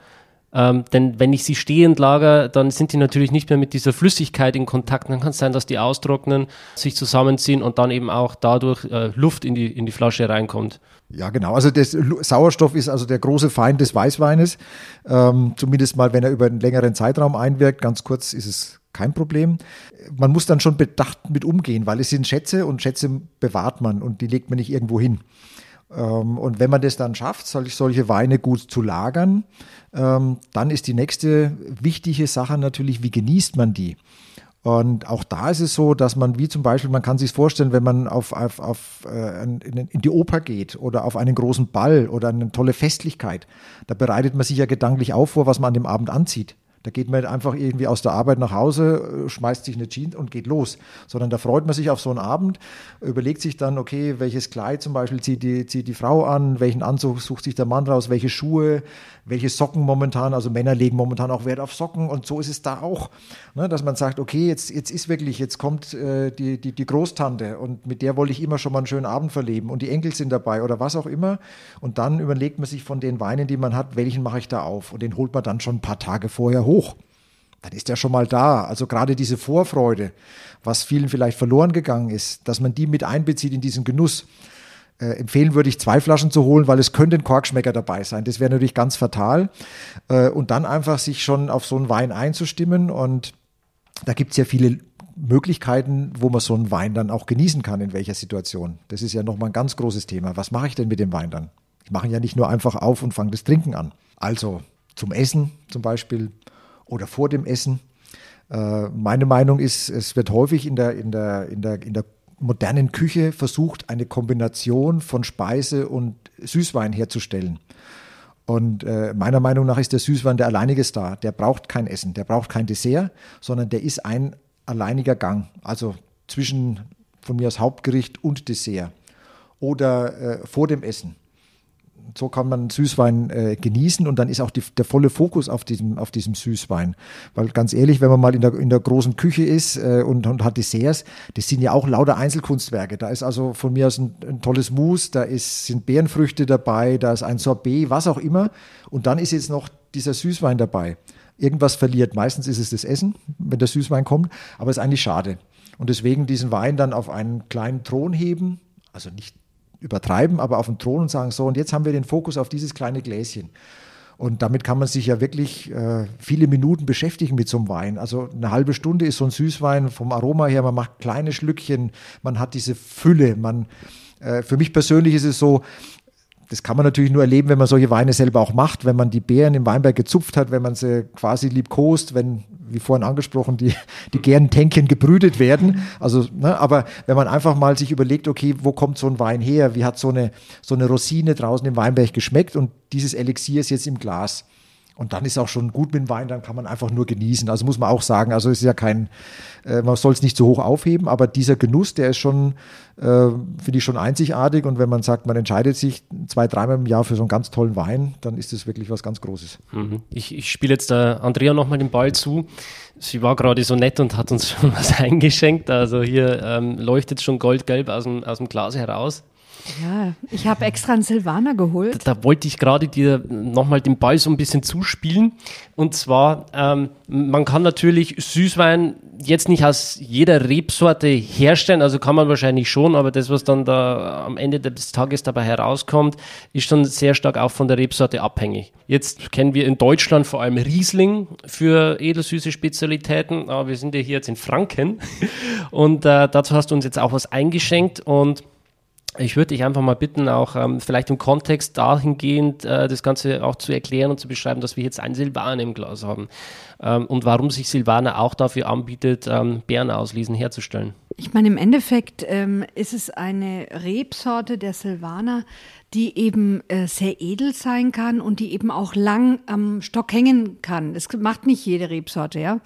Ähm, denn wenn ich sie stehend lager, dann sind die natürlich nicht mehr mit dieser Flüssigkeit in Kontakt. Dann kann es sein, dass die austrocknen, sich zusammenziehen und dann eben auch dadurch äh, Luft in die, in die Flasche reinkommt. Ja, genau. Also das Sauerstoff ist also der große Feind des Weißweines. Ähm, zumindest mal, wenn er über einen längeren Zeitraum einwirkt. Ganz kurz ist es kein Problem. Man muss dann schon bedacht mit umgehen, weil es sind Schätze und Schätze bewahrt man und die legt man nicht irgendwo hin. Ähm, und wenn man das dann schafft, solche Weine gut zu lagern, ähm, dann ist die nächste wichtige Sache natürlich, wie genießt man die? Und auch da ist es so, dass man, wie zum Beispiel, man kann sich vorstellen, wenn man auf, auf, auf äh, in, die Oper geht oder auf einen großen Ball oder eine tolle Festlichkeit, da bereitet man sich ja gedanklich auf vor, was man an dem Abend anzieht. Da geht man einfach irgendwie aus der Arbeit nach Hause, äh, schmeißt sich eine Jeans und geht los. Sondern da freut man sich auf so einen Abend, überlegt sich dann, okay, welches Kleid zum Beispiel zieht die, zieht die Frau an, welchen Anzug sucht sich der Mann raus, welche Schuhe, welche Socken momentan. Also Männer legen momentan auch Wert auf Socken und so ist es da auch. Ne, dass man sagt, okay, jetzt, jetzt ist wirklich, jetzt kommt äh, die, die, die Großtante und mit der wollte ich immer schon mal einen schönen Abend verleben und die Enkel sind dabei oder was auch immer. Und dann überlegt man sich von den Weinen, die man hat, welchen mache ich da auf? Und den holt man dann schon ein paar Tage vorher hoch hoch. Dann ist er schon mal da. Also gerade diese Vorfreude, was vielen vielleicht verloren gegangen ist, dass man die mit einbezieht in diesen Genuss. Äh, empfehlen würde ich zwei Flaschen zu holen, weil es könnte ein Korkschmecker dabei sein. Das wäre natürlich ganz fatal. Äh, und dann einfach sich schon auf so einen Wein einzustimmen. Und da gibt es ja viele Möglichkeiten, wo man so einen Wein dann auch genießen kann, in welcher Situation. Das ist ja nochmal ein ganz großes Thema. Was mache ich denn mit dem Wein dann? Ich mache ihn ja nicht nur einfach auf und fange das Trinken an. Also zum Essen zum Beispiel oder vor dem Essen. Äh, meine Meinung ist, es wird häufig in der, in der, in der, in der modernen Küche versucht, eine Kombination von Speise und Süßwein herzustellen. Und äh, meiner Meinung nach ist der Süßwein der alleinige Star. Der braucht kein Essen, der braucht kein Dessert, sondern der ist ein alleiniger Gang. Also zwischen von mir aus Hauptgericht und Dessert. Oder äh, vor dem Essen so kann man Süßwein äh, genießen und dann ist auch die, der volle Fokus auf diesem, auf diesem Süßwein. Weil ganz ehrlich, wenn man mal in der, in der großen Küche ist äh, und, und hat Desserts, das sind ja auch lauter Einzelkunstwerke. Da ist also von mir aus ein, ein tolles Mousse, da ist, sind Beerenfrüchte dabei, da ist ein Sorbet, was auch immer. Und dann ist jetzt noch dieser Süßwein dabei. Irgendwas verliert. Meistens ist es das Essen, wenn der Süßwein kommt, aber ist eigentlich schade. Und deswegen diesen Wein dann auf einen kleinen Thron heben, also nicht übertreiben, aber auf den Thron und sagen, so, und jetzt haben wir den Fokus auf dieses kleine Gläschen. Und damit kann man sich ja wirklich äh, viele Minuten beschäftigen mit so einem Wein. Also eine halbe Stunde ist so ein Süßwein vom Aroma her, man macht kleine Schlückchen, man hat diese Fülle. Man, äh, für mich persönlich ist es so, das kann man natürlich nur erleben, wenn man solche Weine selber auch macht, wenn man die Beeren im Weinberg gezupft hat, wenn man sie quasi liebkost, wenn, wie vorhin angesprochen, die, die Gärtentänkchen gebrütet werden. Also, ne, aber wenn man einfach mal sich überlegt, okay, wo kommt so ein Wein her? Wie hat so eine, so eine Rosine draußen im Weinberg geschmeckt? Und dieses Elixier ist jetzt im Glas. Und dann ist auch schon gut mit dem Wein, dann kann man einfach nur genießen. Also muss man auch sagen, also es ist ja kein, äh, man soll es nicht zu hoch aufheben, aber dieser Genuss, der ist schon, äh, finde ich schon einzigartig. Und wenn man sagt, man entscheidet sich zwei, dreimal im Jahr für so einen ganz tollen Wein, dann ist das wirklich was ganz Großes. Mhm. Ich, ich spiele jetzt der Andrea nochmal den Ball zu. Sie war gerade so nett und hat uns schon was eingeschenkt. Also hier ähm, leuchtet schon goldgelb aus dem, aus dem Glas heraus. Ja, ich habe extra einen Silvaner geholt. Da, da wollte ich gerade dir nochmal den Ball so ein bisschen zuspielen. Und zwar, ähm, man kann natürlich Süßwein jetzt nicht aus jeder Rebsorte herstellen, also kann man wahrscheinlich schon, aber das, was dann da am Ende des Tages dabei herauskommt, ist schon sehr stark auch von der Rebsorte abhängig. Jetzt kennen wir in Deutschland vor allem Riesling für edelsüße Spezialitäten, aber wir sind ja hier jetzt in Franken und äh, dazu hast du uns jetzt auch was eingeschenkt und ich würde dich einfach mal bitten, auch ähm, vielleicht im Kontext dahingehend äh, das Ganze auch zu erklären und zu beschreiben, dass wir jetzt ein Silvaner im Glas haben ähm, und warum sich Silvaner auch dafür anbietet, ähm, Bärenauslesen herzustellen. Ich meine, im Endeffekt ähm, ist es eine Rebsorte der Silvaner, die eben äh, sehr edel sein kann und die eben auch lang am Stock hängen kann. Das macht nicht jede Rebsorte, ja.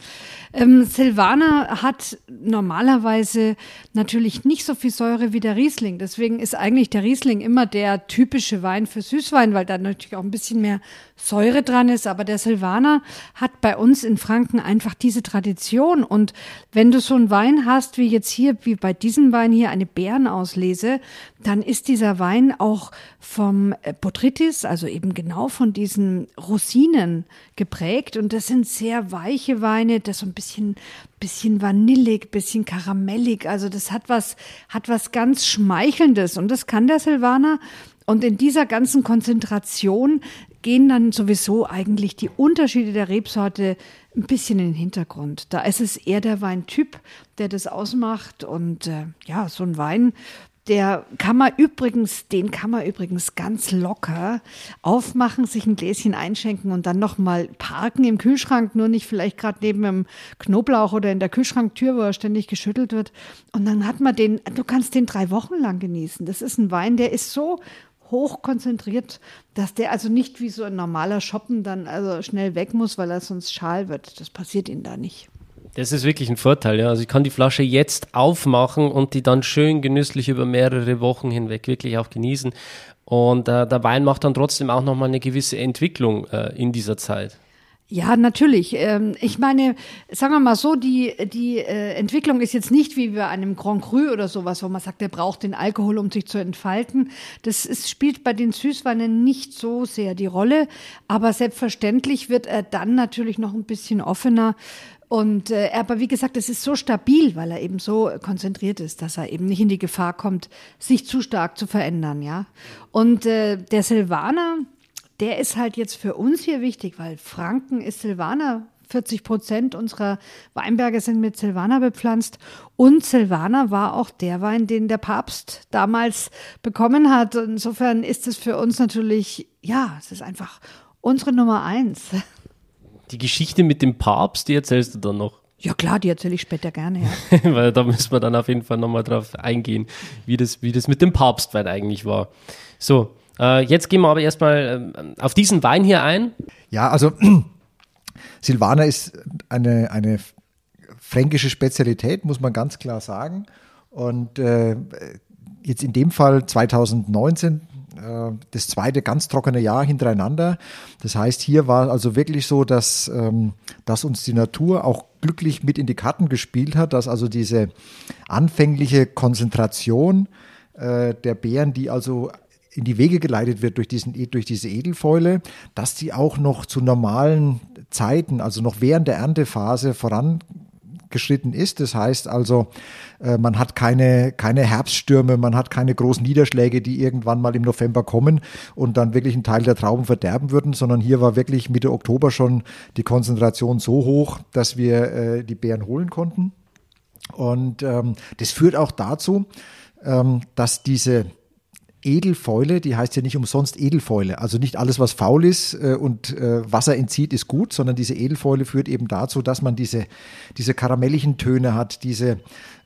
Ähm, Silvaner hat normalerweise natürlich nicht so viel Säure wie der Riesling. Deswegen ist eigentlich der Riesling immer der typische Wein für Süßwein, weil da natürlich auch ein bisschen mehr Säure dran ist. Aber der Silvaner hat bei uns in Franken einfach diese Tradition. Und wenn du so einen Wein hast, wie jetzt hier, wie bei diesem Wein hier, eine Bärenauslese, dann ist dieser Wein auch vom äh, Botrytis, also eben genau von diesen Rosinen geprägt. Und das sind sehr weiche Weine, das so ein bisschen, bisschen vanillig, bisschen karamellig. Also das hat was, hat was ganz Schmeichelndes. Und das kann der Silvaner. Und in dieser ganzen Konzentration gehen dann sowieso eigentlich die Unterschiede der Rebsorte ein bisschen in den Hintergrund. Da ist es eher der Weintyp, der das ausmacht. Und äh, ja, so ein Wein, der kann man übrigens, den kann man übrigens ganz locker aufmachen, sich ein Gläschen einschenken und dann nochmal parken im Kühlschrank, nur nicht vielleicht gerade neben dem Knoblauch oder in der Kühlschranktür, wo er ständig geschüttelt wird. Und dann hat man den, du kannst den drei Wochen lang genießen. Das ist ein Wein, der ist so hoch konzentriert, dass der also nicht wie so ein normaler Shoppen dann also schnell weg muss, weil er sonst schal wird. Das passiert ihnen da nicht. Das ist wirklich ein Vorteil, ja. Also ich kann die Flasche jetzt aufmachen und die dann schön genüsslich über mehrere Wochen hinweg wirklich auch genießen. Und äh, der Wein macht dann trotzdem auch nochmal eine gewisse Entwicklung äh, in dieser Zeit. Ja, natürlich. Ähm, ich meine, sagen wir mal so, die, die äh, Entwicklung ist jetzt nicht wie bei einem Grand Cru oder sowas, wo man sagt, der braucht den Alkohol, um sich zu entfalten. Das ist, spielt bei den Süßweinen nicht so sehr die Rolle. Aber selbstverständlich wird er dann natürlich noch ein bisschen offener. Und äh, aber wie gesagt, es ist so stabil, weil er eben so konzentriert ist, dass er eben nicht in die Gefahr kommt, sich zu stark zu verändern, ja. Und äh, der Silvaner, der ist halt jetzt für uns hier wichtig, weil Franken ist Silvaner. 40 Prozent unserer Weinberge sind mit Silvaner bepflanzt. Und Silvaner war auch der Wein, den der Papst damals bekommen hat. Insofern ist es für uns natürlich, ja, es ist einfach unsere Nummer eins. Die Geschichte mit dem Papst, die erzählst du dann noch. Ja klar, die erzähle ich später gerne, ja. Weil da müssen wir dann auf jeden Fall nochmal drauf eingehen, wie das, wie das mit dem Papstwein eigentlich war. So, äh, jetzt gehen wir aber erstmal äh, auf diesen Wein hier ein. Ja, also Silvaner ist eine, eine fränkische Spezialität, muss man ganz klar sagen. Und äh, jetzt in dem Fall 2019 äh, das zweite ganz trockene Jahr hintereinander. Das heißt, hier war also wirklich so, dass, ähm, dass uns die Natur auch glücklich mit in die Karten gespielt hat, dass also diese anfängliche Konzentration äh, der Beeren, die also in die Wege geleitet wird durch, diesen, durch diese Edelfäule, dass die auch noch zu normalen Zeiten, also noch während der Erntephase vorangeschritten ist. Das heißt also, äh, man hat keine, keine Herbststürme, man hat keine großen Niederschläge, die irgendwann mal im November kommen und dann wirklich einen Teil der Trauben verderben würden, sondern hier war wirklich Mitte Oktober schon die Konzentration so hoch, dass wir äh, die Beeren holen konnten. Und ähm, das führt auch dazu, ähm, dass diese Edelfäule, die heißt ja nicht umsonst Edelfäule. Also nicht alles, was faul ist äh, und äh, Wasser entzieht, ist gut, sondern diese Edelfäule führt eben dazu, dass man diese, diese karamelligen Töne hat, diese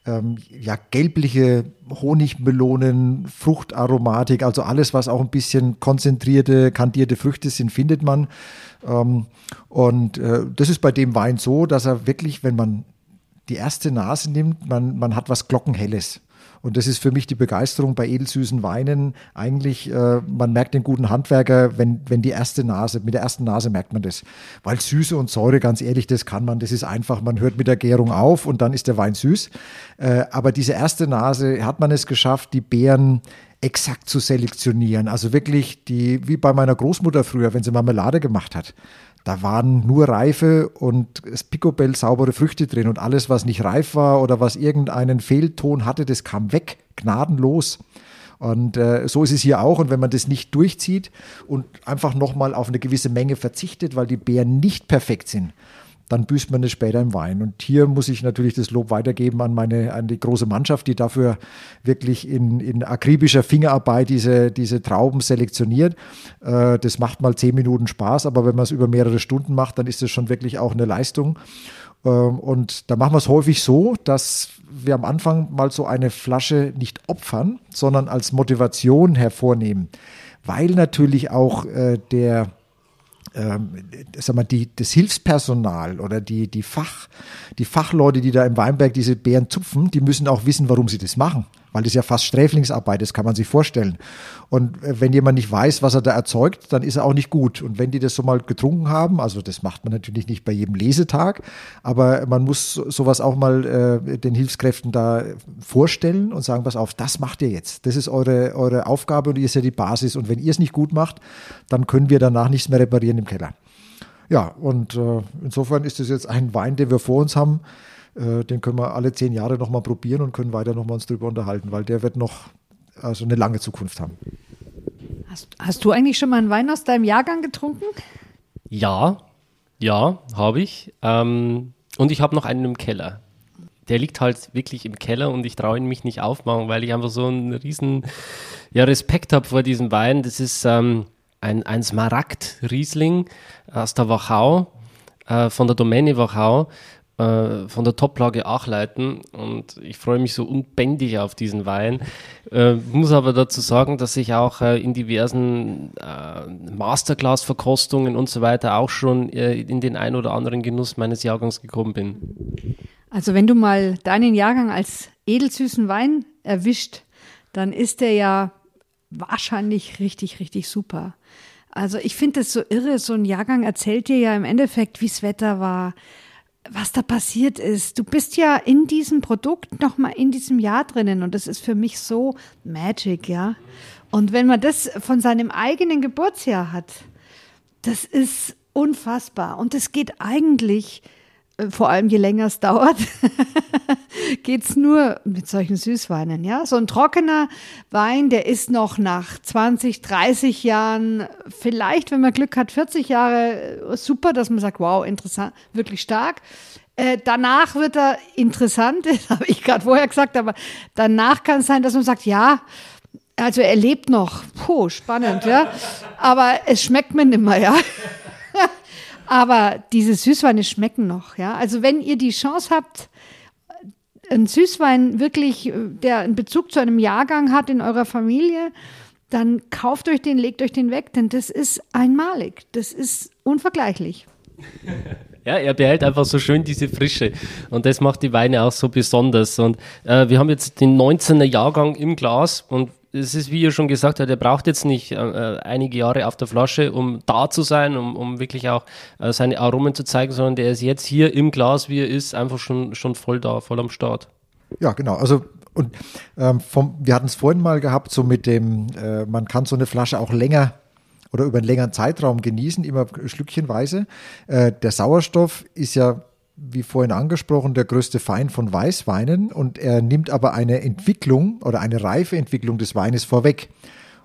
ähm, ja, gelbliche Honigmelonen, Fruchtaromatik, also alles, was auch ein bisschen konzentrierte, kandierte Früchte sind, findet man. Ähm, und äh, das ist bei dem Wein so, dass er wirklich, wenn man die erste Nase nimmt, man, man hat was Glockenhelles. Und das ist für mich die Begeisterung bei edelsüßen Weinen. Eigentlich, äh, man merkt den guten Handwerker, wenn, wenn die erste Nase, mit der ersten Nase merkt man das. Weil Süße und Säure, ganz ehrlich, das kann man, das ist einfach, man hört mit der Gärung auf und dann ist der Wein süß. Äh, aber diese erste Nase hat man es geschafft, die Beeren exakt zu selektionieren. Also wirklich die, wie bei meiner Großmutter früher, wenn sie Marmelade gemacht hat. Da waren nur reife und Picobell saubere Früchte drin und alles, was nicht reif war oder was irgendeinen Fehlton hatte, das kam weg, gnadenlos. Und äh, so ist es hier auch. Und wenn man das nicht durchzieht und einfach nochmal auf eine gewisse Menge verzichtet, weil die Beeren nicht perfekt sind, dann büßt man es später im Wein. Und hier muss ich natürlich das Lob weitergeben an meine, an die große Mannschaft, die dafür wirklich in, in akribischer Fingerarbeit diese, diese Trauben selektioniert. Äh, das macht mal zehn Minuten Spaß, aber wenn man es über mehrere Stunden macht, dann ist es schon wirklich auch eine Leistung. Ähm, und da machen wir es häufig so, dass wir am Anfang mal so eine Flasche nicht opfern, sondern als Motivation hervornehmen, weil natürlich auch äh, der ähm, sag mal, die, das Hilfspersonal oder die, die, Fach, die Fachleute, die da im Weinberg diese Beeren zupfen, die müssen auch wissen, warum sie das machen weil das ja fast Sträflingsarbeit ist, kann man sich vorstellen. Und äh, wenn jemand nicht weiß, was er da erzeugt, dann ist er auch nicht gut. Und wenn die das so mal getrunken haben, also das macht man natürlich nicht bei jedem Lesetag, aber man muss sowas auch mal äh, den Hilfskräften da vorstellen und sagen, pass auf, das macht ihr jetzt. Das ist eure, eure Aufgabe und ihr ist ja die Basis. Und wenn ihr es nicht gut macht, dann können wir danach nichts mehr reparieren im Keller. Ja, und äh, insofern ist es jetzt ein Wein, den wir vor uns haben, äh, den können wir alle zehn Jahre nochmal probieren und können weiter nochmal uns drüber unterhalten, weil der wird noch also eine lange Zukunft haben. Hast, hast du eigentlich schon mal einen Wein aus deinem Jahrgang getrunken? Ja, ja, habe ich. Ähm, und ich habe noch einen im Keller. der liegt halt wirklich im Keller und ich traue ihn mich nicht aufmachen, weil ich einfach so einen riesen ja, Respekt habe vor diesem Wein. Das ist ähm, ein, ein Smaragd-Riesling aus der Wachau, äh, von der Domäne Wachau, äh, von der Toplage Achleiten und ich freue mich so unbändig auf diesen Wein. Äh, muss aber dazu sagen, dass ich auch äh, in diversen äh, Masterclass-Verkostungen und so weiter auch schon äh, in den ein oder anderen Genuss meines Jahrgangs gekommen bin. Also wenn du mal deinen Jahrgang als edelsüßen Wein erwischt, dann ist der ja wahrscheinlich richtig, richtig super. Also ich finde das so irre, so ein Jahrgang erzählt dir ja im Endeffekt, wie das Wetter war, was da passiert ist. Du bist ja in diesem Produkt nochmal in diesem Jahr drinnen und das ist für mich so Magic, ja. Und wenn man das von seinem eigenen Geburtsjahr hat, das ist unfassbar. Und es geht eigentlich vor allem je länger es dauert, geht's nur mit solchen Süßweinen. Ja, so ein trockener Wein, der ist noch nach 20, 30 Jahren, vielleicht, wenn man Glück hat, 40 Jahre äh, super, dass man sagt, wow, interessant, wirklich stark. Äh, danach wird er interessant, das habe ich gerade vorher gesagt, aber danach kann es sein, dass man sagt, ja, also er lebt noch. Puh, spannend, ja. Aber es schmeckt mir nimmer, ja. Aber diese Süßweine schmecken noch, ja. Also wenn ihr die Chance habt, ein Süßwein wirklich, der einen Bezug zu einem Jahrgang hat in eurer Familie, dann kauft euch den, legt euch den weg, denn das ist einmalig. Das ist unvergleichlich. Ja, er behält einfach so schön diese Frische. Und das macht die Weine auch so besonders. Und äh, wir haben jetzt den 19er Jahrgang im Glas und es ist, wie ihr schon gesagt habt, er braucht jetzt nicht äh, äh, einige Jahre auf der Flasche, um da zu sein, um, um wirklich auch äh, seine Aromen zu zeigen, sondern der ist jetzt hier im Glas, wie er ist, einfach schon, schon voll da, voll am Start. Ja, genau. Also und ähm, vom, wir hatten es vorhin mal gehabt, so mit dem, äh, man kann so eine Flasche auch länger oder über einen längeren Zeitraum genießen, immer schlückchenweise. Äh, der Sauerstoff ist ja wie vorhin angesprochen, der größte Feind von Weißweinen und er nimmt aber eine Entwicklung oder eine reife Entwicklung des Weines vorweg.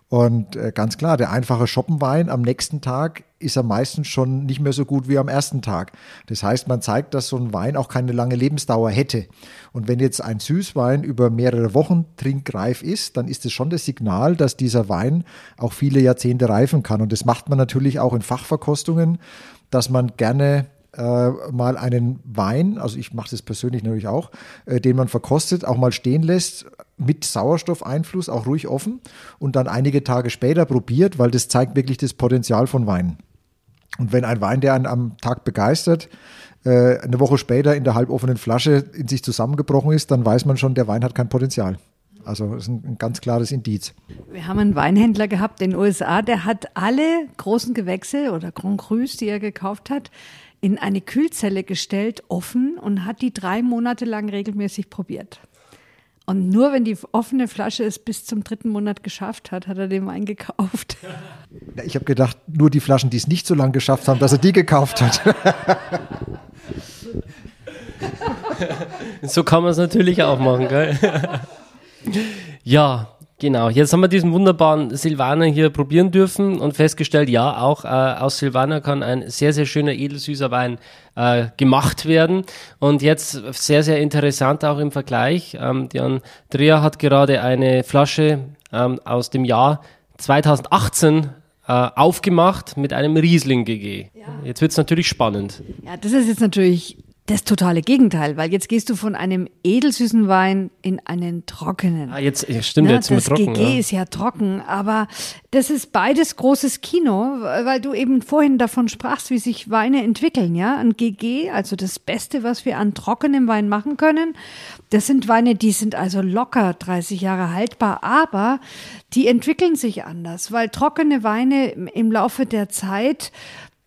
Und äh, ganz klar, der einfache Schoppenwein am nächsten Tag ist er meistens schon nicht mehr so gut wie am ersten Tag. Das heißt, man zeigt, dass so ein Wein auch keine lange Lebensdauer hätte. Und wenn jetzt ein Süßwein über mehrere Wochen trinkreif ist, dann ist es schon das Signal, dass dieser Wein auch viele Jahrzehnte reifen kann. Und das macht man natürlich auch in Fachverkostungen, dass man gerne äh, mal einen Wein, also ich mache das persönlich natürlich auch, äh, den man verkostet, auch mal stehen lässt mit Sauerstoffeinfluss, auch ruhig offen und dann einige Tage später probiert, weil das zeigt wirklich das Potenzial von Wein. Und wenn ein Wein, der einen am Tag begeistert, äh, eine Woche später in der halboffenen Flasche in sich zusammengebrochen ist, dann weiß man schon, der Wein hat kein Potenzial. Also das ist ein, ein, ganz klares Indiz. Wir haben einen Weinhändler gehabt in den USA, der hat alle großen Gewächse oder Grand Crus, die er gekauft hat, in eine Kühlzelle gestellt, offen und hat die drei Monate lang regelmäßig probiert. Und nur wenn die offene Flasche es bis zum dritten Monat geschafft hat, hat er den Wein gekauft. Ich habe gedacht, nur die Flaschen, die es nicht so lange geschafft haben, dass er die gekauft hat. so kann man es natürlich auch machen, gell? ja, Genau, jetzt haben wir diesen wunderbaren Silvaner hier probieren dürfen und festgestellt, ja, auch äh, aus Silvaner kann ein sehr, sehr schöner edelsüßer Wein äh, gemacht werden. Und jetzt sehr, sehr interessant auch im Vergleich. Ähm, die Andrea hat gerade eine Flasche ähm, aus dem Jahr 2018 äh, aufgemacht mit einem Riesling GG. Ja. Jetzt wird es natürlich spannend. Ja, das ist jetzt natürlich das totale Gegenteil, weil jetzt gehst du von einem edelsüßen Wein in einen trockenen. Ah, jetzt ja, stimmt, ja, jetzt das trocken. GG ja. ist ja trocken, aber das ist beides großes Kino, weil du eben vorhin davon sprachst, wie sich Weine entwickeln, ja? Ein GG, also das Beste, was wir an trockenem Wein machen können, das sind Weine, die sind also locker 30 Jahre haltbar, aber die entwickeln sich anders, weil trockene Weine im Laufe der Zeit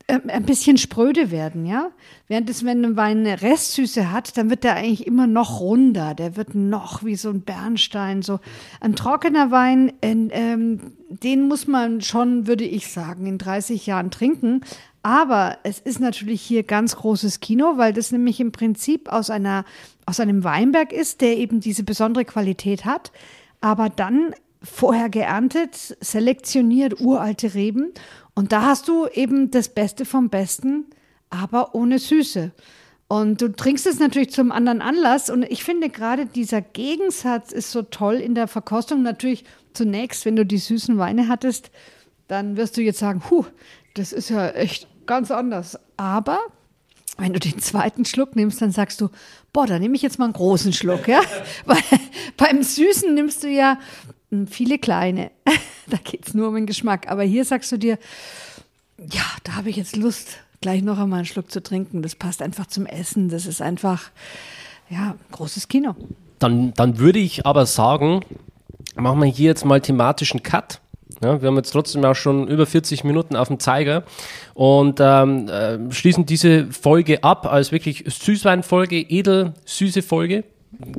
ein bisschen spröde werden, ja. Während es, wenn ein Wein eine Restsüße hat, dann wird der eigentlich immer noch runder. Der wird noch wie so ein Bernstein. So ein trockener Wein, ähm, den muss man schon, würde ich sagen, in 30 Jahren trinken. Aber es ist natürlich hier ganz großes Kino, weil das nämlich im Prinzip aus einer, aus einem Weinberg ist, der eben diese besondere Qualität hat. Aber dann vorher geerntet, selektioniert, uralte Reben und da hast du eben das Beste vom Besten, aber ohne Süße. Und du trinkst es natürlich zum anderen Anlass. Und ich finde gerade dieser Gegensatz ist so toll in der Verkostung. Natürlich zunächst, wenn du die süßen Weine hattest, dann wirst du jetzt sagen, huh, das ist ja echt ganz anders. Aber wenn du den zweiten Schluck nimmst, dann sagst du, boah, da nehme ich jetzt mal einen großen Schluck, ja? Weil beim Süßen nimmst du ja viele kleine. da geht es nur um den Geschmack. Aber hier sagst du dir, ja, da habe ich jetzt Lust, gleich noch einmal einen Schluck zu trinken. Das passt einfach zum Essen. Das ist einfach, ja, großes Kino. Dann, dann würde ich aber sagen, machen wir hier jetzt mal thematischen Cut. Ja, wir haben jetzt trotzdem auch schon über 40 Minuten auf dem Zeiger und ähm, äh, schließen diese Folge ab als wirklich Süßweinfolge, edel süße Folge.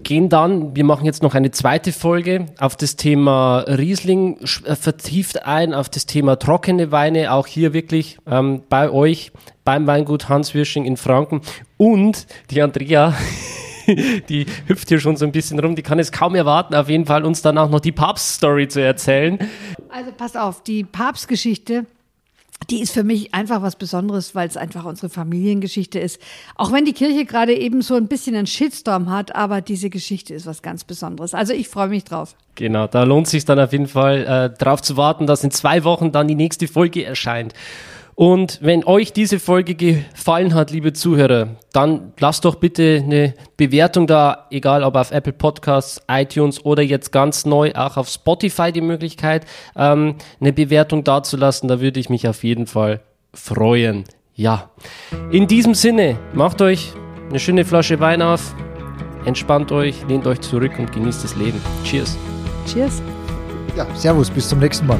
Gehen dann, wir machen jetzt noch eine zweite Folge auf das Thema Riesling, äh, vertieft ein auf das Thema trockene Weine, auch hier wirklich ähm, bei euch beim Weingut Hans Wirsching in Franken. Und die Andrea die hüpft hier schon so ein bisschen rum, die kann es kaum erwarten, auf jeden Fall uns dann auch noch die Papst-Story zu erzählen. Also pass auf, die Papstgeschichte, die ist für mich einfach was Besonderes, weil es einfach unsere Familiengeschichte ist. Auch wenn die Kirche gerade eben so ein bisschen einen Shitstorm hat, aber diese Geschichte ist was ganz Besonderes. Also ich freue mich drauf. Genau, da lohnt sich dann auf jeden Fall äh, drauf zu warten, dass in zwei Wochen dann die nächste Folge erscheint. Und wenn euch diese Folge gefallen hat, liebe Zuhörer, dann lasst doch bitte eine Bewertung da, egal ob auf Apple Podcasts, iTunes oder jetzt ganz neu auch auf Spotify die Möglichkeit, ähm, eine Bewertung dazulassen. Da würde ich mich auf jeden Fall freuen. Ja, in diesem Sinne, macht euch eine schöne Flasche Wein auf, entspannt euch, lehnt euch zurück und genießt das Leben. Cheers. Cheers. Ja, Servus, bis zum nächsten Mal.